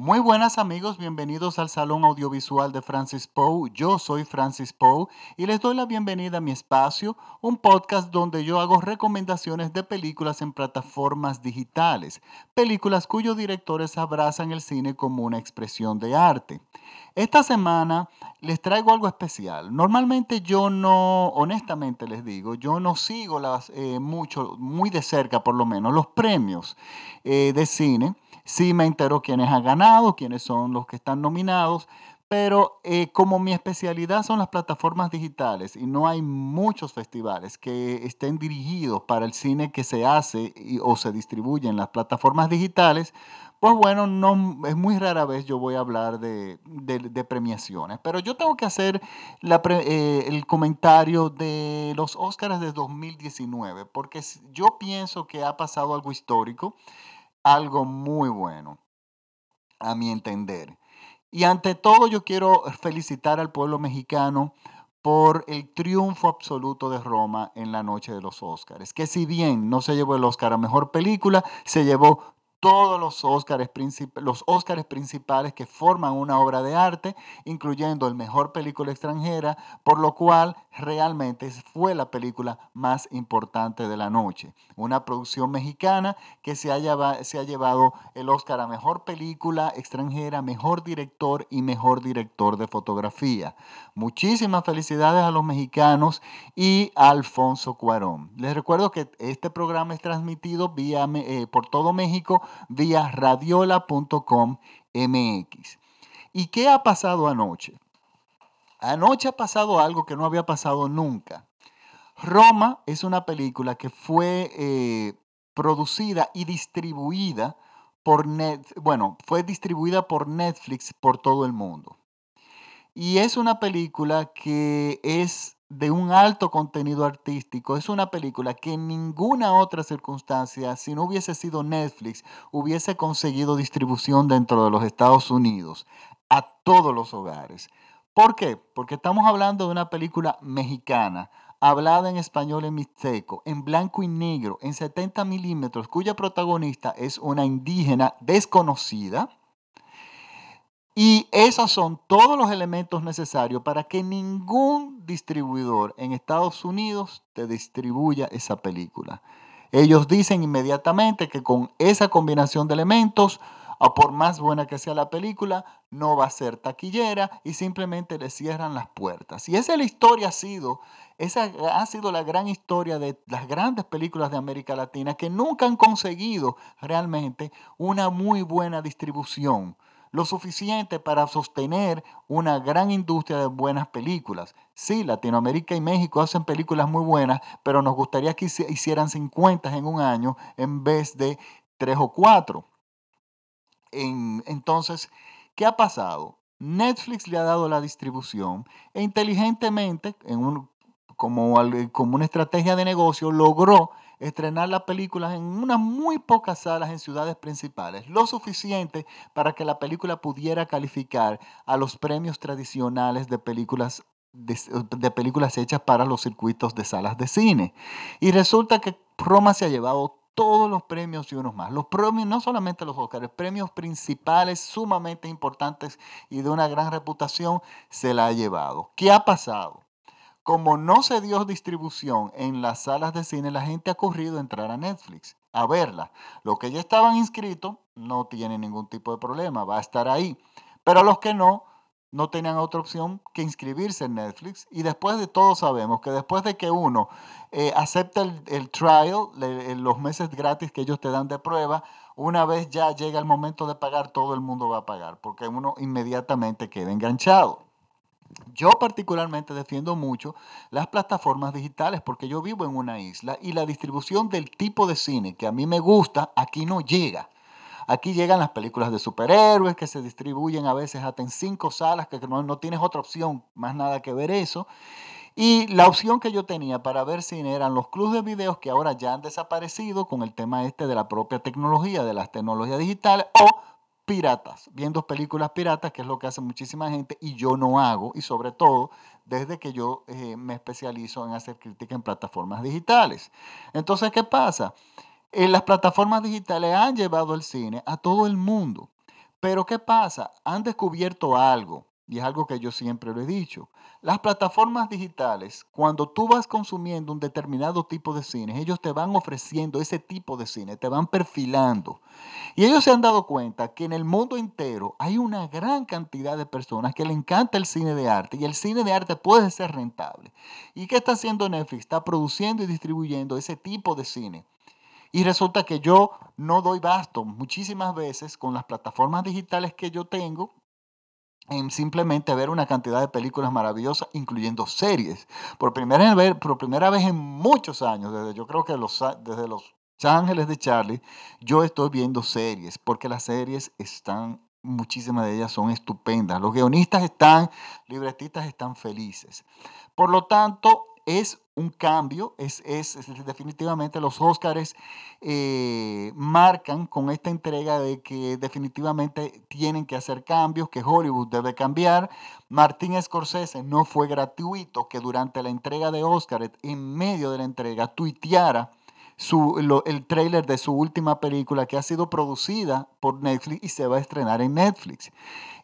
Muy buenas amigos, bienvenidos al Salón Audiovisual de Francis Poe. Yo soy Francis Poe y les doy la bienvenida a mi espacio, un podcast donde yo hago recomendaciones de películas en plataformas digitales, películas cuyos directores abrazan el cine como una expresión de arte. Esta semana les traigo algo especial. Normalmente yo no, honestamente les digo, yo no sigo las, eh, mucho, muy de cerca por lo menos, los premios eh, de cine Sí me entero quiénes han ganado, quiénes son los que están nominados, pero eh, como mi especialidad son las plataformas digitales y no hay muchos festivales que estén dirigidos para el cine que se hace o se distribuye en las plataformas digitales, pues bueno, no, es muy rara vez yo voy a hablar de, premiaciones, pero yo tengo que hacer eh, el comentario de los Oscars de 2019, porque yo pienso que ha pasado algo histórico algo muy bueno, a mi entender. Y ante todo yo quiero felicitar al pueblo mexicano por el triunfo absoluto de Roma en la noche de los Óscares, que si bien no se llevó el Óscar a Mejor Película, se llevó todos los Óscares, los Óscares principales que forman una obra de arte, incluyendo el mejor película extranjera, por lo cual realmente fue la película más importante de la noche. Una producción mexicana que se ha, se ha llevado el Óscar a mejor película extranjera, mejor director y mejor director de fotografía. Muchísimas felicidades a los mexicanos y a Alfonso Cuarón. Les recuerdo que este programa es transmitido eh, por todo México vía radiola.com MX. ¿Y qué ha pasado anoche? Anoche ha pasado algo que no había pasado nunca. Roma es una película que fue eh, producida y distribuida por Net, bueno, fue distribuida por Netflix por todo el mundo. Y es una película que es de un alto contenido artístico. Es una película que en ninguna otra circunstancia, si no hubiese sido Netflix, hubiese conseguido distribución dentro de los Estados Unidos a todos los hogares. ¿Por qué? Porque estamos hablando de una película mexicana, hablada en español en mixteco, en blanco y negro, en 70 milímetros, cuya protagonista es una indígena desconocida y esos son todos los elementos necesarios para que ningún distribuidor en Estados Unidos te distribuya esa película. Ellos dicen inmediatamente que con esa combinación de elementos, o por más buena que sea la película, no va a ser taquillera y simplemente le cierran las puertas. Y esa es la historia ha sido, esa ha sido la gran historia de las grandes películas de América Latina que nunca han conseguido realmente una muy buena distribución lo suficiente para sostener una gran industria de buenas películas. Sí, Latinoamérica y México hacen películas muy buenas, pero nos gustaría que hicieran 50 en un año en vez de 3 o 4. entonces, ¿qué ha pasado? Netflix le ha dado la distribución e inteligentemente, en como, como una estrategia de negocio, logró estrenar las películas en unas muy pocas salas en ciudades principales, lo suficiente para que la película pudiera calificar a los premios tradicionales de películas de, películas hechas para los circuitos de salas de cine. Y resulta que Roma se ha llevado todos los premios y unos más. Los premios, no solamente los Oscars, premios principales sumamente importantes y de una gran reputación, se la ha llevado. ¿Qué ha pasado? Como no se dio distribución en las salas de cine, la gente ha corrido a entrar a Netflix a verla. Los que ya estaban inscritos no tienen ningún tipo de problema, va a estar ahí. Pero los que no, no tenían otra opción que inscribirse en Netflix. Y después de todo sabemos que después de que uno eh, acepta el, trial, los meses gratis que ellos te dan de prueba, una vez ya llega el momento de pagar, todo el mundo va a pagar, porque uno inmediatamente queda enganchado. Yo particularmente defiendo mucho las plataformas digitales porque yo vivo en una isla y la distribución del tipo de cine que a mí me gusta aquí no llega. Aquí llegan las películas de superhéroes que se distribuyen a veces hasta en cinco salas, que no, tienes otra opción, más nada que ver eso. Y la opción que yo tenía para ver cine eran los clubes de videos que ahora ya han desaparecido con el tema este de la propia tecnología, de las tecnologías digitales, o piratas, viendo películas piratas, que es lo que hace muchísima gente y yo no hago, y sobre todo desde que yo eh, me especializo en hacer crítica en plataformas digitales. Entonces, ¿qué pasa? Eh, las plataformas digitales han llevado el cine a todo el mundo, Pero ¿qué pasa? Han descubierto algo, y es algo que yo siempre lo he dicho. Las plataformas digitales, cuando tú vas consumiendo un determinado tipo de cine, ellos te van ofreciendo ese tipo de cine, te van perfilando. Y ellos se han dado cuenta que en el mundo entero hay una gran cantidad de personas que le encanta el cine de arte y el cine de arte puede ser rentable. ¿Y qué está haciendo Netflix? Está produciendo y distribuyendo ese tipo de cine. Y resulta que yo no doy basto muchísimas veces con las plataformas digitales que yo tengo en simplemente ver una cantidad de películas maravillosas, incluyendo series. Por primera vez, por primera vez en muchos años, desde yo creo que los, desde los Ángeles de Charlie, yo estoy viendo series, porque las series están, muchísimas de ellas son estupendas. Los guionistas están, libretistas están felices. Por lo tanto, es un cambio, es, definitivamente los Óscares eh, marcan con esta entrega de que definitivamente tienen que hacer cambios, que Hollywood debe cambiar. Martín Scorsese no fue gratuito que durante la entrega de Óscares, en medio de la entrega, tuiteara su, el trailer de su última película que ha sido producida por Netflix y se va a estrenar en Netflix.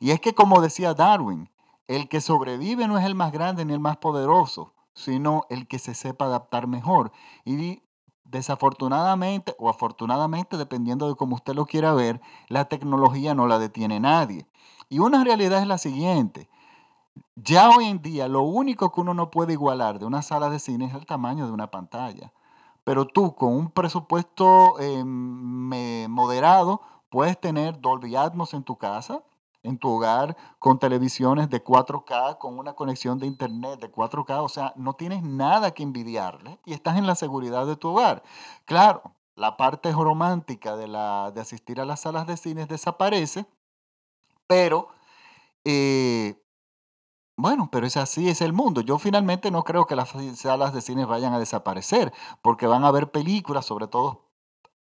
Y es que como decía Darwin, el que sobrevive no es el más grande ni el más poderoso, sino el que se sepa adaptar mejor. Y desafortunadamente o afortunadamente, dependiendo de cómo usted lo quiera ver, la tecnología no la detiene nadie. Y una realidad es la siguiente. Ya hoy en día lo único que uno no puede igualar de una sala de cine es el tamaño de una pantalla. Pero tú con un presupuesto eh, moderado puedes tener Dolby Atmos en tu casa, en tu hogar con televisiones de 4K, con una conexión de internet de 4K, o sea, no tienes nada que envidiarle y estás en la seguridad de tu hogar. Claro, la parte romántica de, la, de asistir a las salas de cines desaparece, pero eh, bueno, pero es así, es el mundo. Yo finalmente no creo que las salas de cines vayan a desaparecer, porque van a haber películas, sobre todo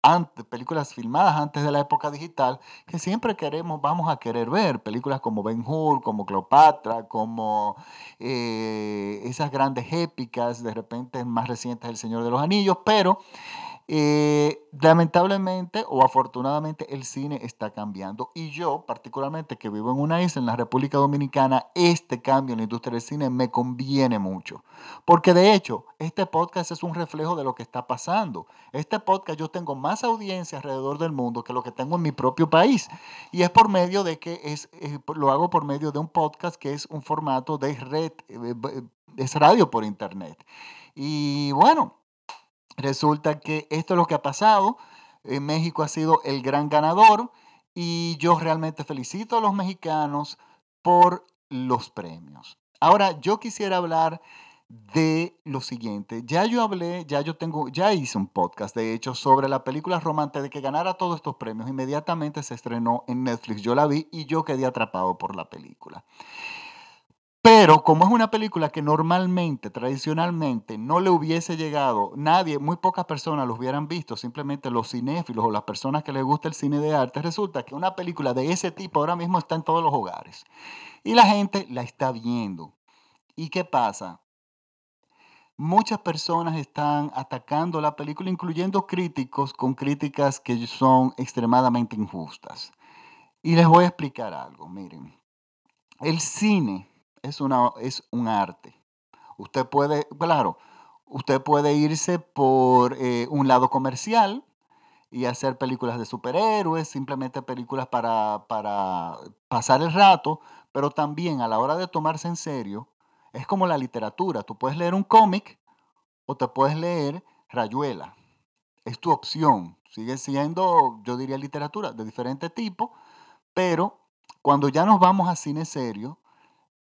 antes, películas filmadas antes de la época digital, que siempre queremos, vamos a querer ver. Películas como Ben Hur, como Cleopatra, como eh, esas grandes épicas, de repente más recientes El Señor de los Anillos, pero eh, lamentablemente o afortunadamente el cine está cambiando y yo particularmente que vivo en una isla en la República Dominicana, este cambio en la industria del cine me conviene mucho. Porque de hecho, este podcast es un reflejo de lo que está pasando. Este podcast yo tengo más audiencia alrededor del mundo que lo que tengo en mi propio país. Y es por medio de que es, eh, lo hago por medio de un podcast que es un formato de red, eh, es radio por internet. Y bueno, Resulta que esto es lo que ha pasado. En México ha sido el gran ganador y yo realmente felicito a los mexicanos por los premios. Ahora, yo quisiera hablar de lo siguiente. Ya yo hablé, ya yo tengo, ya hice un podcast, de hecho, sobre la película Romante de que ganara todos estos premios. Inmediatamente se estrenó en Netflix. Yo la vi y yo quedé atrapado por la película. Pero como es una película que normalmente, tradicionalmente, no le hubiese llegado, nadie, muy pocas personas lo hubieran visto, simplemente los cinéfilos o las personas que les gusta el cine de arte, resulta que una película de ese tipo ahora mismo está en todos los hogares. Y la gente la está viendo. ¿Y qué pasa? Muchas personas están atacando la película, incluyendo críticos con críticas que son extremadamente injustas. Y les voy a explicar algo, miren. El cine es, una, es un arte. Usted puede, claro, usted puede irse por eh, un lado comercial y hacer películas de superhéroes, simplemente películas para, para pasar el rato, pero también a la hora de tomarse en serio, es como la literatura. Tú puedes leer un cómic o te puedes leer Rayuela. Es tu opción. Sigue siendo, yo diría, literatura de diferente tipo, pero cuando ya nos vamos a cine serio,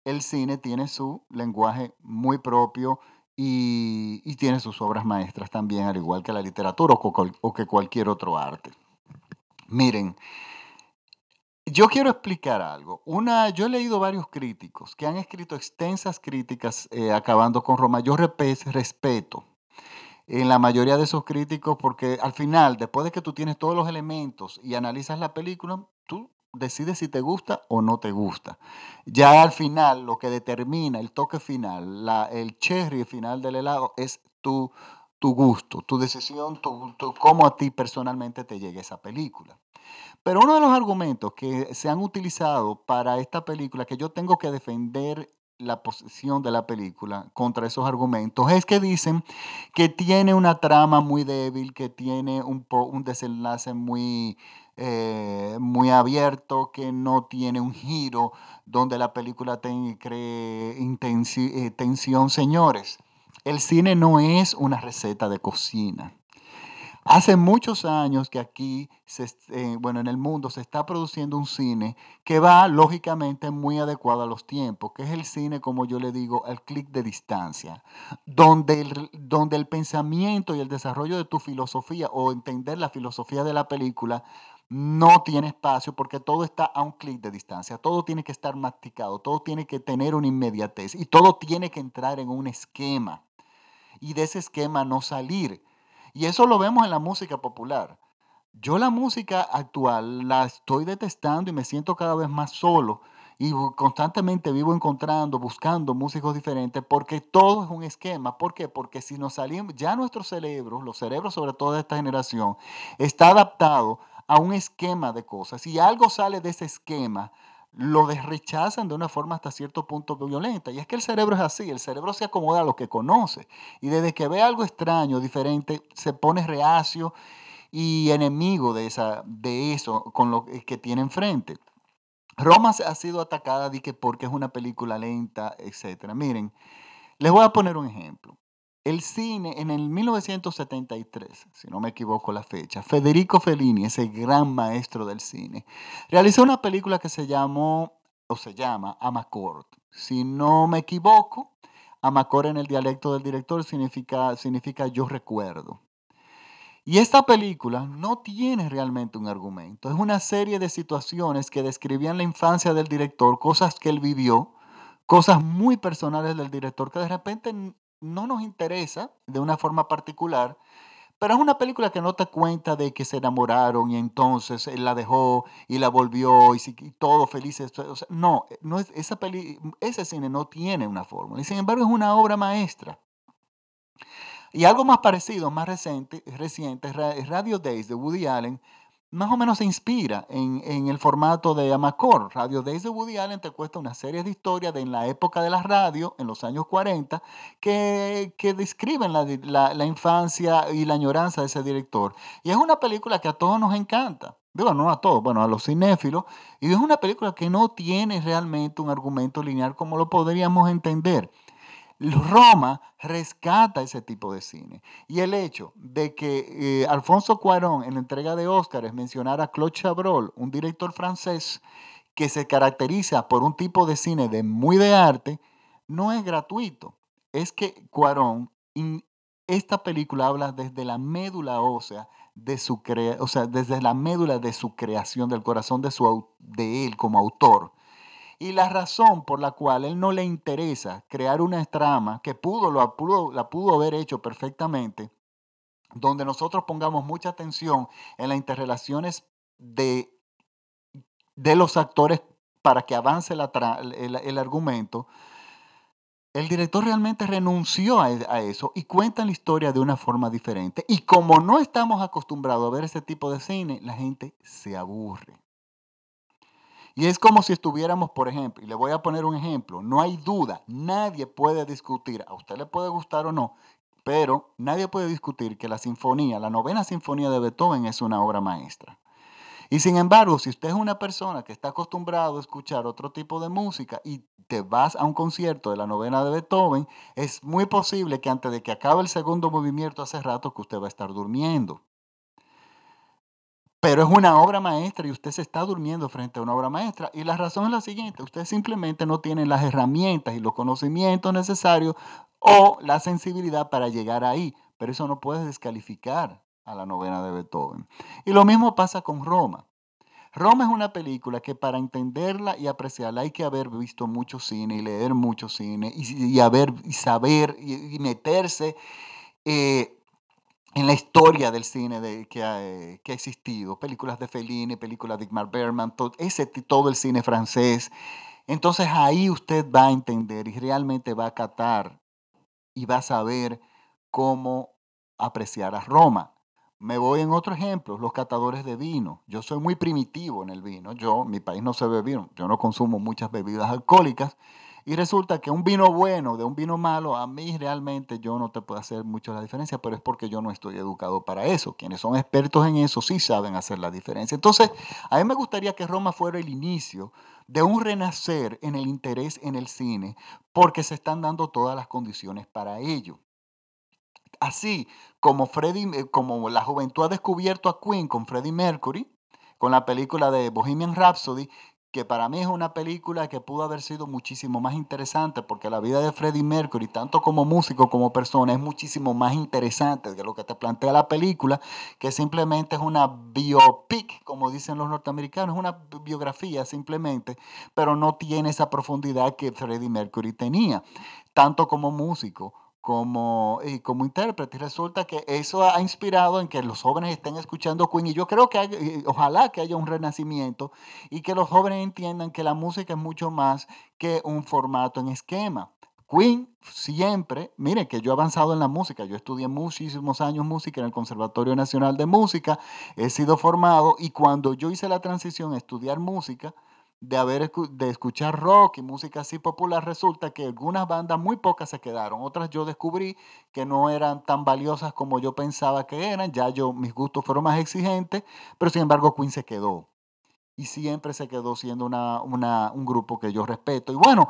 el cine tiene su lenguaje muy propio y, tiene sus obras maestras también, al igual que la literatura o, que cualquier otro arte. Miren, yo quiero explicar algo. Una, yo he leído varios críticos que han escrito extensas críticas eh, acabando con Roma. Yo respeto en la mayoría de esos críticos porque al final, después de que tú tienes todos los elementos y analizas la película, tú decides si te gusta o no te gusta. Ya al final, lo que determina el toque final, el cherry final del helado, es tu, gusto, tu decisión, tu, cómo a ti personalmente te llegue esa película. Pero uno de los argumentos que se han utilizado para esta película, que yo tengo que defender la posición de la película contra esos argumentos, es que dicen que tiene una trama muy débil, que tiene un desenlace muy, eh, muy abierto, que no tiene un giro donde la película cree eh, tensión. Señores, el cine no es una receta de cocina. Hace muchos años que aquí, eh, bueno, en el mundo se está produciendo un cine que va lógicamente muy adecuado a los tiempos, que es el cine, como yo le digo, al clic de distancia, donde el, donde el pensamiento y el desarrollo de tu filosofía o entender la filosofía de la película no tiene espacio porque todo está a un clic de distancia, todo tiene que estar masticado, todo tiene que tener una inmediatez y todo tiene que entrar en un esquema y de ese esquema no salir. Y eso lo vemos en la música popular. Yo la música actual la estoy detestando y me siento cada vez más solo y constantemente vivo encontrando, buscando músicos diferentes porque todo es un esquema. ¿Por qué? Porque si nos salimos, ya nuestros cerebros, los cerebros sobre todo de esta generación, está adaptado a un esquema de cosas. Si algo sale de ese esquema, lo rechazan de una forma hasta cierto punto violenta. Y es que el cerebro es así, el cerebro se acomoda a lo que conoce. Y desde que ve algo extraño, diferente, se pone reacio y enemigo de, esa, de eso con lo que tiene enfrente. Roma ha sido atacada porque es una película lenta, etc. Miren, les voy a poner un ejemplo. El cine, en el 1973, si no me equivoco la fecha, Federico Fellini, ese gran maestro del cine, realizó una película que se llamó, o se llama, Amacor. Si no me equivoco, Amacor en el dialecto del director significa, significa yo recuerdo. Y esta película no tiene realmente un argumento, es una serie de situaciones que describían la infancia del director, cosas que él vivió, cosas muy personales del director que de repente no nos interesa de una forma particular, pero es una película que no te cuenta de que se enamoraron y entonces él la dejó y la volvió y, todo feliz. no, no es, esa peli, ese cine no tiene una fórmula y sin embargo es una obra maestra. Y algo más parecido, más reciente, reciente es Radio Days de Woody Allen, más o menos se inspira en, el formato de Amacor. Radio Days de Woody Allen te cuesta una serie de historias de en la época de la radio, en los años 40, que, describen la, la, infancia y la añoranza de ese director. Y es una película que a todos nos encanta. Digo, no a todos, bueno, a los cinéfilos. Y es una película que no tiene realmente un argumento lineal como lo podríamos entender. Roma rescata ese tipo de cine. Y el hecho de que eh, Alfonso Cuarón en la entrega de Óscares mencionara a Claude Chabrol, un director francés que se caracteriza por un tipo de cine de muy de arte, no es gratuito. Es que Cuarón, esta película habla desde la médula ósea de su o sea, desde la médula de su creación, del corazón de, su, de él como autor. Y la razón por la cual él no le interesa crear una trama que pudo, lo, pudo, la pudo haber hecho perfectamente, donde nosotros pongamos mucha atención en las interrelaciones de, de los actores para que avance el, el, argumento, el director realmente renunció a, a, eso y cuenta la historia de una forma diferente. Y como no estamos acostumbrados a ver ese tipo de cine, la gente se aburre. Y es como si estuviéramos, por ejemplo, y le voy a poner un ejemplo, no hay duda, nadie puede discutir, a usted le puede gustar o no, pero nadie puede discutir que la sinfonía, la novena sinfonía de Beethoven es una obra maestra. Y sin embargo, si usted es una persona que está acostumbrado a escuchar otro tipo de música y te vas a un concierto de la novena de Beethoven, es muy posible que antes de que acabe el segundo movimiento hace rato que usted va a estar durmiendo. Pero es una obra maestra y usted se está durmiendo frente a una obra maestra. Y la razón es la siguiente, usted simplemente no tiene las herramientas y los conocimientos necesarios o la sensibilidad para llegar ahí. Pero eso no puede descalificar a la novena de Beethoven. Y lo mismo pasa con Roma. Roma es una película que para entenderla y apreciarla hay que haber visto mucho cine y leer mucho cine y, haber, y saber y, meterse eh, en la historia del cine de, que, ha, eh, existido, películas de Fellini, películas de Igmar Bergman, todo, ese, todo el cine francés. Entonces ahí usted va a entender y realmente va a catar y va a saber cómo apreciar a Roma. Me voy en otro ejemplo, los catadores de vino. Yo soy muy primitivo en el vino. Yo, mi país no se bebe. Yo no consumo muchas bebidas alcohólicas. Y resulta que un vino bueno de un vino malo, a mí realmente yo no te puedo hacer mucho la diferencia, pero es porque yo no estoy educado para eso. Quienes son expertos en eso sí saben hacer la diferencia. Entonces, a mí me gustaría que Roma fuera el inicio de un renacer en el interés en el cine, porque se están dando todas las condiciones para ello. Así como, Freddie, eh, como la juventud ha descubierto a Queen con Freddie Mercury, con la película de Bohemian Rhapsody, que para mí es una película que pudo haber sido muchísimo más interesante, porque la vida de Freddie Mercury, tanto como músico como persona, es muchísimo más interesante de lo que te plantea la película, que simplemente es una biopic, como dicen los norteamericanos, una biografía simplemente, pero no tiene esa profundidad que Freddie Mercury tenía, tanto como músico como, y como intérprete. Resulta que eso ha inspirado en que los jóvenes estén escuchando Queen. Y yo creo que ojalá que haya un renacimiento y que los jóvenes entiendan que la música es mucho más que un formato en esquema. Queen siempre, miren que yo he avanzado en la música, yo estudié muchísimos años música en el Conservatorio Nacional de Música, he sido formado y cuando yo hice la transición a estudiar música, de, haber, de escuchar rock y música así popular, resulta que algunas bandas, muy pocas se quedaron. Otras yo descubrí que no eran tan valiosas como yo pensaba que eran. Ya yo, mis gustos fueron más exigentes, pero sin embargo Queen se quedó. Y siempre se quedó siendo una, una, un grupo que yo respeto. Y bueno,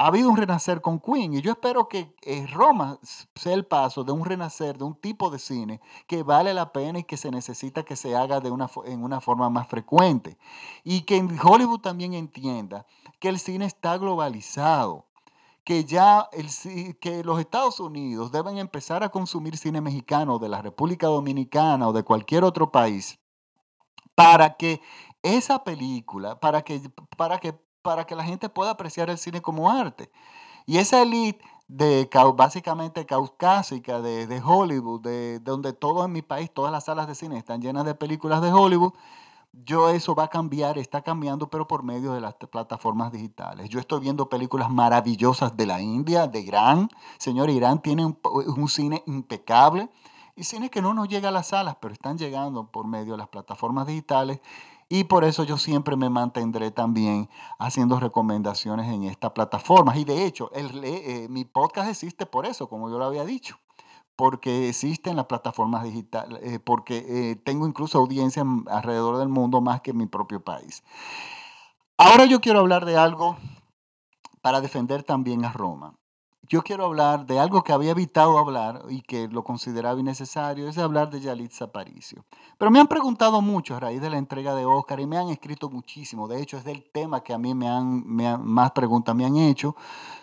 ha habido un renacer con Queen y yo espero que eh, Roma sea el paso de un renacer, de un tipo de cine que vale la pena y que se necesita que se haga de una, en una forma más frecuente. Y que Hollywood también entienda que el cine está globalizado, que ya el, que los Estados Unidos deben empezar a consumir cine mexicano de la República Dominicana o de cualquier otro país para que esa película, para que, para que para que la gente pueda apreciar el cine como arte. Y esa elite de básicamente caucásica de, de Hollywood, de, donde todo en mi país, todas las salas de cine están llenas de películas de Hollywood, yo eso va a cambiar, está cambiando, pero por medio de las plataformas digitales. Yo estoy viendo películas maravillosas de la India, de Irán. Señor, Irán tiene un, un cine impecable y cine que no nos llega a las salas, pero están llegando por medio de las plataformas digitales y por eso yo siempre me mantendré también haciendo recomendaciones en estas plataformas. Y de hecho, eh, mi podcast existe por eso, como yo lo había dicho porque existe en las plataformas digitales, eh, porque eh, tengo incluso audiencia alrededor del mundo más que en mi propio país. Ahora yo quiero hablar de algo para defender también a Roma yo quiero hablar de algo que había evitado hablar y que lo consideraba innecesario, es hablar de Yalitza Aparicio. Pero me han preguntado mucho a raíz de la entrega de Oscar y me han escrito muchísimo. De hecho, es del tema que a mí me han, más preguntas me han hecho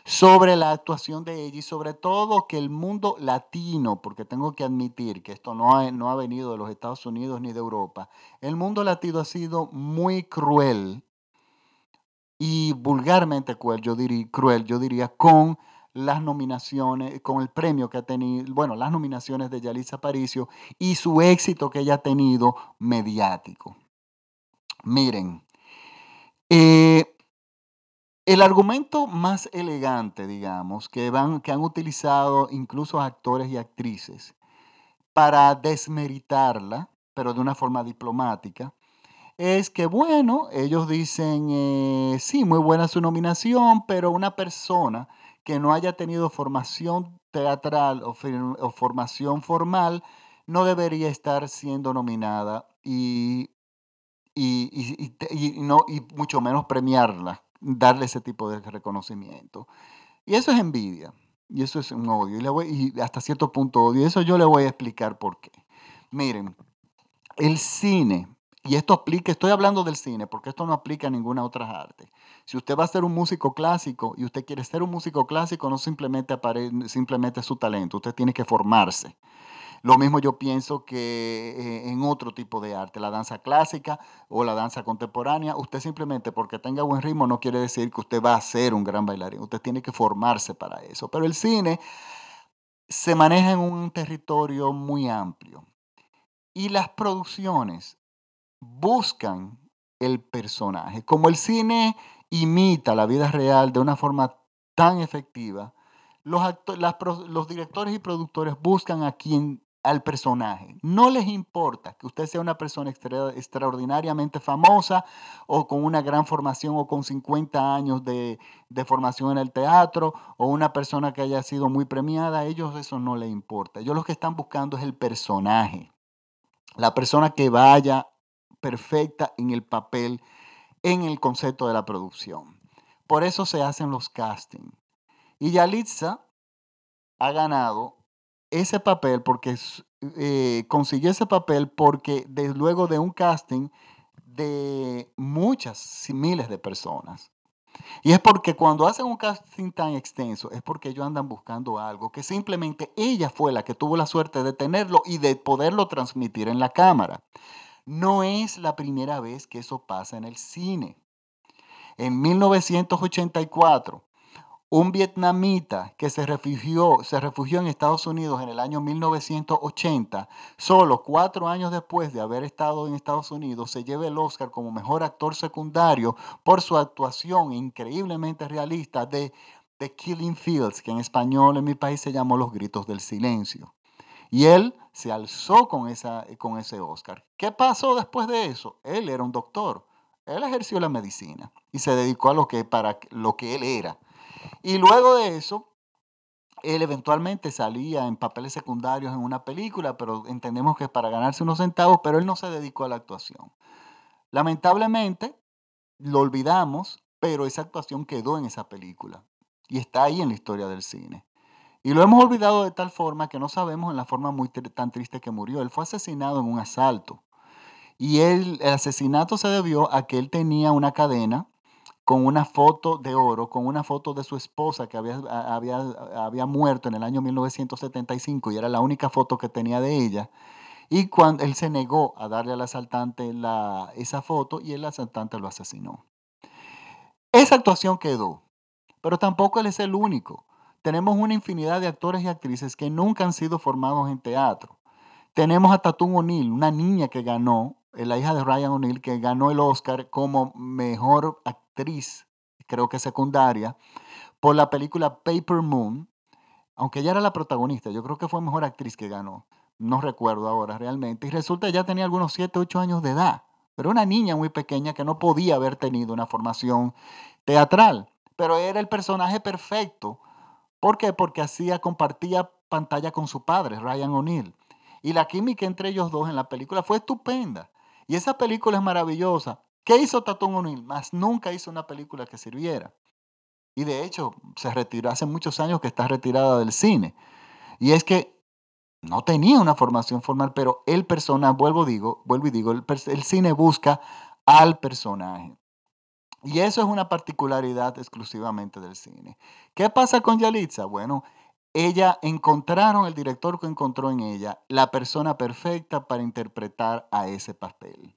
sobre la actuación de ella y sobre todo que el mundo latino, porque tengo que admitir que esto no ha, no ha venido de los Estados Unidos ni de Europa, el mundo latino ha sido muy cruel y vulgarmente cruel, yo diría, cruel, yo diría con las nominaciones, con el premio que ha tenido, bueno, las nominaciones de Yalitza Aparicio y su éxito que ella ha tenido mediático. Miren, eh, el argumento más elegante, digamos, que, van, que han utilizado incluso actores y actrices para desmeritarla, pero de una forma diplomática, es que, bueno, ellos dicen, eh, sí, muy buena su nominación, pero una persona que no haya tenido formación teatral o, formación formal no debería estar siendo nominada y, no, y mucho menos premiarla, darle ese tipo de reconocimiento. Y eso es envidia, y eso es un odio, y, le voy, y hasta cierto punto odio. Y eso yo le voy a explicar por qué. Miren, el cine y esto aplica, estoy hablando del cine, porque esto no aplica a ninguna otra arte. Si usted va a ser un músico clásico y usted quiere ser un músico clásico, no simplemente, simplemente su talento, usted tiene que formarse. Lo mismo yo pienso que eh, en otro tipo de arte, la danza clásica o la danza contemporánea, usted simplemente porque tenga buen ritmo no quiere decir que usted va a ser un gran bailarín, usted tiene que formarse para eso. Pero el cine se maneja en un territorio muy amplio y las producciones buscan el personaje. Como el cine imita la vida real de una forma tan efectiva, los, los directores y productores buscan a quien, al personaje. No les importa que usted sea una persona extraordinariamente famosa o con una gran formación o con 50 años de, de, formación en el teatro o una persona que haya sido muy premiada. A ellos eso no les importa. Ellos lo que están buscando es el personaje. La persona que vaya perfecta en el papel, en el concepto de la producción. Por eso se hacen los castings. Y Yalitza ha ganado ese papel porque eh, consiguió ese papel porque luego de un casting de muchas, miles de personas. Y es porque cuando hacen un casting tan extenso, es porque ellos andan buscando algo que simplemente ella fue la que tuvo la suerte de tenerlo y de poderlo transmitir en la cámara. No es la primera vez que eso pasa en el cine. En 1984, un vietnamita que se refugió, se refugió en Estados Unidos en el año 1980, solo cuatro años después de haber estado en Estados Unidos, se lleva el Oscar como mejor actor secundario por su actuación increíblemente realista de The Killing Fields, que en español en mi país se llamó Los Gritos del Silencio. Y él se alzó con, esa, con ese Oscar. ¿Qué pasó después de eso? Él era un doctor. Él ejerció la medicina y se dedicó a lo que, para lo que él era y luego de eso, él eventualmente salía en papeles secundarios en una película, pero entendemos que es para ganarse unos centavos, pero él no se dedicó a la actuación. Lamentablemente, lo olvidamos, pero esa actuación quedó en esa película y está ahí en la historia del cine. Y lo hemos olvidado de tal forma que no sabemos en la forma muy tan triste que murió. Él fue asesinado en un asalto. Y el asesinato se debió a que él tenía una cadena con una foto de oro, con una foto de su esposa que había, había, había muerto en el año 1975 y era la única foto que tenía de ella. Y cuando él se negó a darle al asaltante la, esa foto y el asaltante lo asesinó. Esa actuación quedó, pero tampoco él es el único. Tenemos una infinidad de actores y actrices que nunca han sido formados en teatro. Tenemos a Tatum O'Neill, una niña que ganó, la hija de Ryan O'Neill, que ganó el Oscar como mejor actriz creo que secundaria, por la película Paper Moon, aunque ella era la protagonista, yo creo que fue mejor actriz que ganó, no recuerdo ahora realmente, y resulta que ya tenía algunos 7, 8 años de edad, pero una niña muy pequeña que no podía haber tenido una formación teatral, pero era el personaje perfecto. ¿Por qué? Porque hacía, compartía pantalla con su padre, Ryan O'Neill. Y la química entre ellos dos en la película fue estupenda. Y esa película es maravillosa. ¿Qué hizo Tatum O'Neill? Más nunca hizo una película que sirviera. Y de hecho, se retiró hace muchos años que está retirada del cine. Y es que no tenía una formación formal, pero el personaje, vuelvo, digo, vuelvo y digo, el cine busca al personaje. Y eso es una particularidad exclusivamente del cine. ¿Qué pasa con Yalitza? Bueno, ella encontraron, el director que encontró en ella, la persona perfecta para interpretar a ese papel.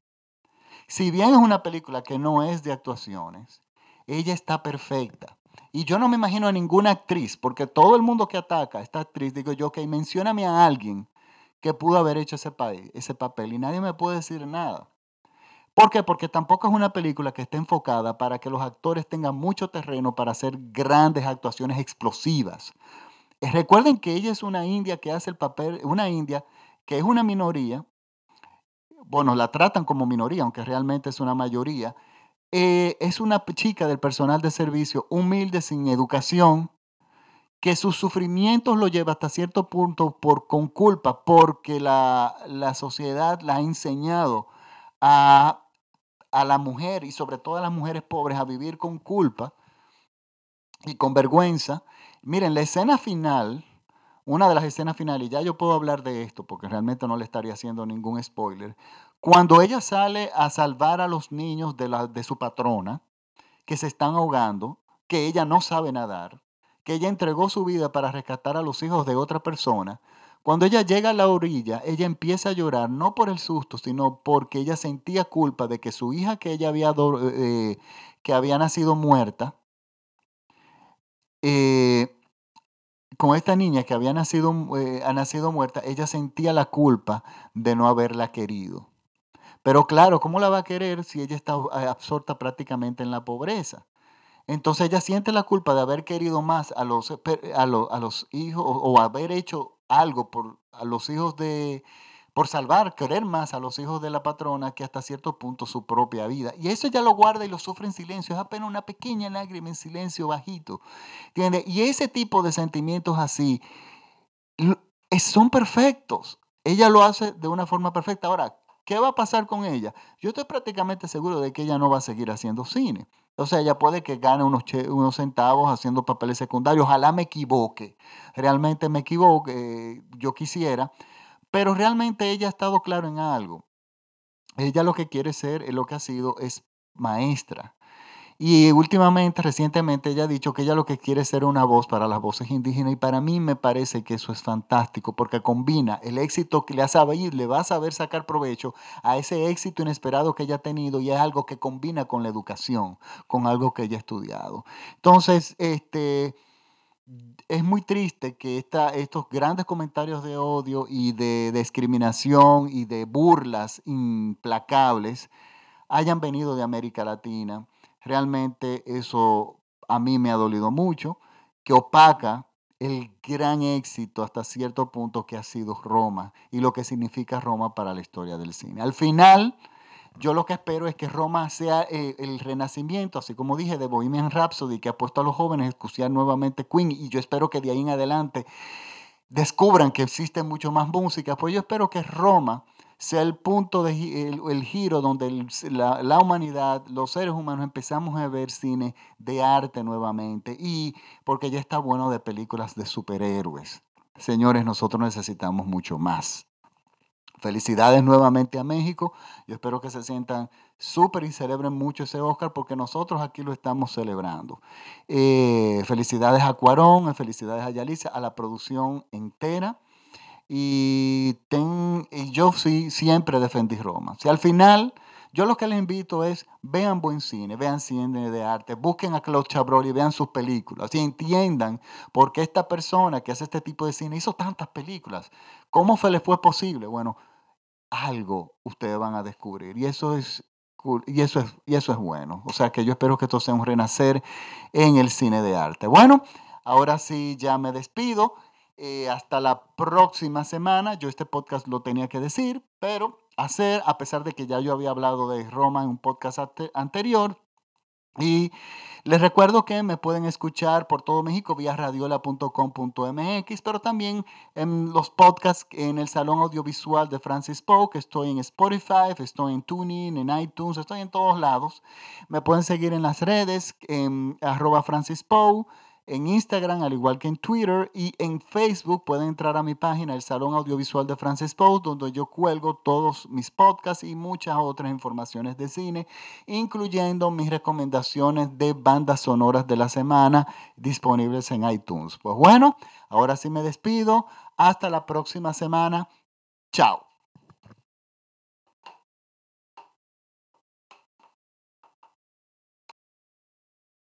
Si bien es una película que no es de actuaciones, ella está perfecta. Y yo no me imagino a ninguna actriz, porque todo el mundo que ataca a esta actriz, digo yo, ok, mencióname a alguien que pudo haber hecho ese, ese papel y nadie me puede decir nada. ¿Por qué? Porque tampoco es una película que esté enfocada para que los actores tengan mucho terreno para hacer grandes actuaciones explosivas. Eh, recuerden que ella es una india que hace el papel, una india que es una minoría, bueno, la tratan como minoría, aunque realmente es una mayoría, eh, es una chica del personal de servicio humilde, sin educación, que sus sufrimientos lo lleva hasta cierto punto por, con culpa, porque la, sociedad la ha enseñado a, a la mujer y sobre todo a las mujeres pobres a vivir con culpa y con vergüenza. Miren, la escena final, una de las escenas finales, y ya yo puedo hablar de esto porque realmente no le estaría haciendo ningún spoiler, cuando ella sale a salvar a los niños de, la, de su patrona, que se están ahogando, que ella no sabe nadar, que ella entregó su vida para rescatar a los hijos de otra persona, cuando ella llega a la orilla, ella empieza a llorar, no por el susto, sino porque ella sentía culpa de que su hija que ella había, eh, que había nacido muerta, eh, con esta niña que había nacido, eh, ha nacido muerta, ella sentía la culpa de no haberla querido. Pero claro, ¿cómo la va a querer si ella está absorta prácticamente en la pobreza? Entonces ella siente la culpa de haber querido más a los, a los, hijos o, haber hecho algo por a los hijos de, por salvar, querer más a los hijos de la patrona que hasta cierto punto su propia vida. Y eso ya lo guarda y lo sufre en silencio, es apenas una pequeña lágrima en silencio bajito. ¿Entiendes? Y ese tipo de sentimientos así son perfectos. Ella lo hace de una forma perfecta. Ahora, ¿qué va a pasar con ella? Yo estoy prácticamente seguro de que ella no va a seguir haciendo cine. O sea, ella puede que gane unos, unos centavos haciendo papeles secundarios. Ojalá me equivoque. Realmente me equivoque. yo quisiera. Pero realmente ella ha estado claro en algo. Ella lo que quiere ser, lo que ha sido, es maestra. Y últimamente, recientemente, ella ha dicho que ella lo que quiere es ser una voz para las voces indígenas y para mí me parece que eso es fantástico porque combina el éxito que le, ha sabido, le va a saber sacar provecho a ese éxito inesperado que ella ha tenido y es algo que combina con la educación, con algo que ella ha estudiado. Entonces, este es muy triste que esta, estos grandes comentarios de odio y de discriminación y de burlas implacables hayan venido de América Latina Realmente eso a mí me ha dolido mucho, que opaca el gran éxito hasta cierto punto que ha sido Roma y lo que significa Roma para la historia del cine. Al final, yo lo que espero es que Roma sea eh, el renacimiento, así como dije, de Bohemian Rhapsody, que ha puesto a los jóvenes a escuchar nuevamente Queen, y yo espero que de ahí en adelante descubran que existe mucho más música, pues yo espero que Roma sea el punto, de, el, giro donde la, humanidad, los seres humanos empezamos a ver cine de arte nuevamente y porque ya está bueno de películas de superhéroes. Señores, nosotros necesitamos mucho más. Felicidades nuevamente a México. Yo espero que se sientan súper y celebren mucho ese Oscar porque nosotros aquí lo estamos celebrando. Eh, felicidades a Cuarón, felicidades a Yalicia, a la producción entera. Y, ten, yo sí siempre defendí Roma. Si al final, yo lo que les invito es, vean buen cine, vean cine de arte, busquen a Claude Chabrol y vean sus películas y entiendan por qué esta persona que hace este tipo de cine hizo tantas películas. ¿Cómo se les fue posible? Bueno, algo ustedes van a descubrir y eso es y eso es, y eso es bueno. O sea que yo espero que esto sea un renacer en el cine de arte. Bueno, ahora sí ya me despido. Eh, hasta la próxima semana. Yo este podcast lo tenía que decir, pero hacer, a pesar de que ya yo había hablado de Roma en un podcast anterior. Y les recuerdo que me pueden escuchar por todo México vía radiola.com.mx, pero también en los podcasts en el Salón Audiovisual de Francis Poe, que estoy en Spotify, estoy en TuneIn, en iTunes, estoy en todos lados. Me pueden seguir en las redes, en arroba Francis Poe en Instagram, al igual que en Twitter y en Facebook pueden entrar a mi página, el Salón Audiovisual de Francis Post, donde yo cuelgo todos mis podcasts y muchas otras informaciones de cine, incluyendo mis recomendaciones de bandas sonoras de la semana disponibles en iTunes. Pues bueno, ahora sí me despido. Hasta la próxima semana. Chao.